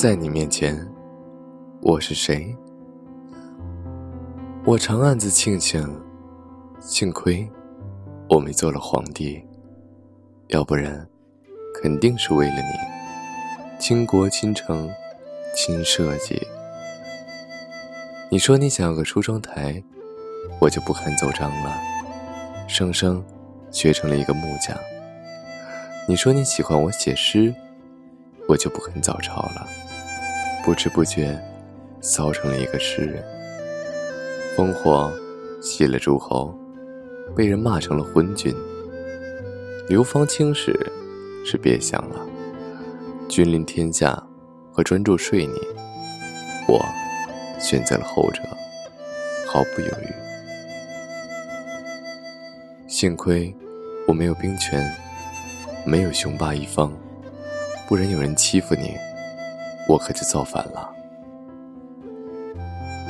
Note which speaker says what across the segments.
Speaker 1: 在你面前，我是谁？我常暗自庆幸，幸亏我没做了皇帝，要不然肯定是为了你，倾国倾城，倾设计。你说你想要个梳妆台，我就不肯走章了，生生学成了一个木匠。你说你喜欢我写诗，我就不肯早朝了，不知不觉骚成了一个诗人。烽火熄了诸侯，被人骂成了昏君。流芳青史是别想了，君临天下和专注睡你，我选择了后者，毫不犹豫。幸亏我没有兵权。没有雄霸一方，不然有人欺负你，我可就造反了。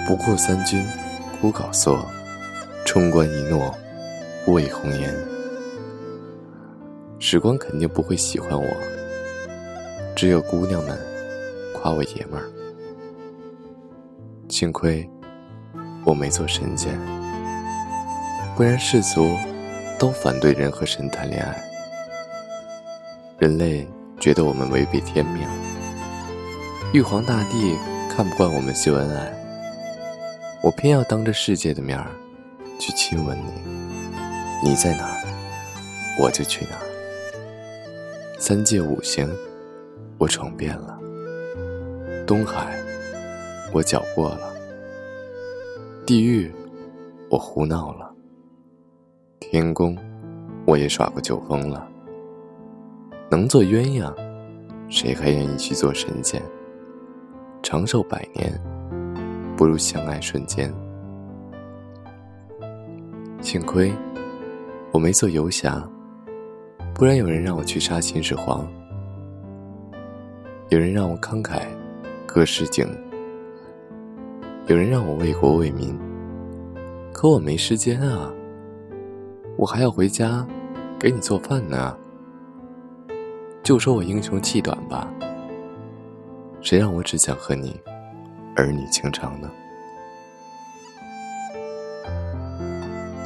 Speaker 1: 不过三军孤缟蓑，冲冠一诺为红颜。时光肯定不会喜欢我，只有姑娘们夸我爷们儿。幸亏我没做神仙，不然世俗都反对人和神谈恋爱。人类觉得我们违背天命，玉皇大帝看不惯我们秀恩爱，我偏要当着世界的面儿去亲吻你。你在哪儿，我就去哪儿。三界五行，我闯遍了；东海，我搅过了；地狱，我胡闹了；天宫，我也耍过酒疯了。能做鸳鸯，谁还愿意去做神仙？长寿百年，不如相爱瞬间。幸亏我没做游侠，不然有人让我去杀秦始皇，有人让我慷慨歌诗经，有人让我为国为民，可我没时间啊！我还要回家给你做饭呢。就说我英雄气短吧，谁让我只想和你儿女情长呢？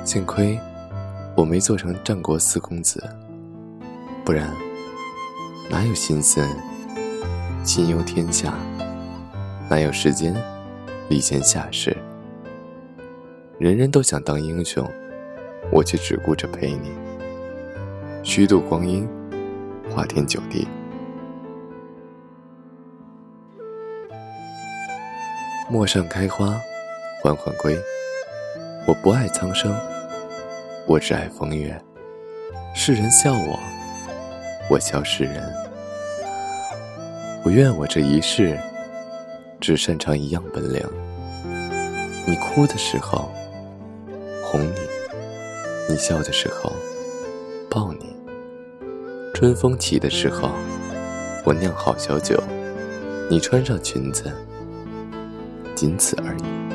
Speaker 1: 幸亏我没做成战国四公子，不然哪有心思心忧天下，哪有时间礼贤下士？人人都想当英雄，我却只顾着陪你，虚度光阴。花天酒地，陌上开花，缓缓归。我不爱苍生，我只爱风月。世人笑我，我笑世人。我愿我这一世，只擅长一样本领。你哭的时候，哄你；你笑的时候，抱你。春风起的时候，我酿好小酒，你穿上裙子，仅此而已。